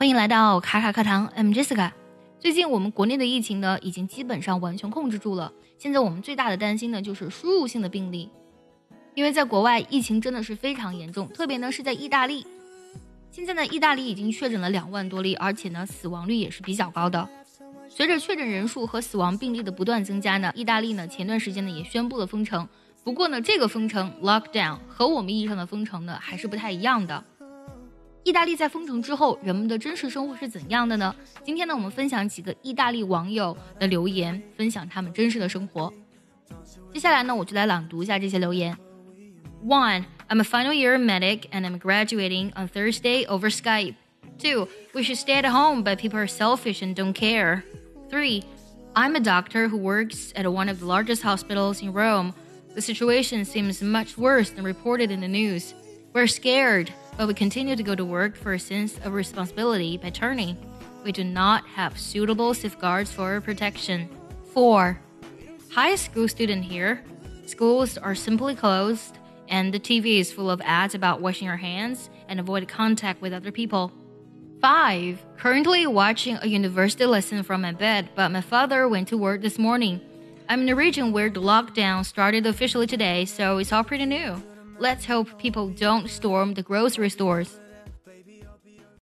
欢迎来到卡卡课堂，I'm Jessica。最近我们国内的疫情呢，已经基本上完全控制住了。现在我们最大的担心呢，就是输入性的病例，因为在国外疫情真的是非常严重，特别呢是在意大利。现在呢，意大利已经确诊了两万多例，而且呢死亡率也是比较高的。随着确诊人数和死亡病例的不断增加呢，意大利呢前段时间呢也宣布了封城。不过呢，这个封城 （lockdown） 和我们意义上的封城呢还是不太一样的。意大利在封城之后，人们的真实生活是怎样的呢？今天呢，我们分享几个意大利网友的留言，分享他们真实的生活。接下来呢，我就来朗读一下这些留言。One, I'm a final year medic and I'm graduating on Thursday over Skype. Two, we should stay at home, but people are selfish and don't care. Three, I'm a doctor who works at one of the largest hospitals in Rome. The situation seems much worse than reported in the news. We're scared but we continue to go to work for a sense of responsibility by turning. We do not have suitable safeguards for our protection. 4. High school student here. Schools are simply closed, and the TV is full of ads about washing your hands and avoid contact with other people. 5. Currently watching a university lesson from my bed, but my father went to work this morning. I'm in a region where the lockdown started officially today, so it's all pretty new. Let's hope people don't storm the grocery stores.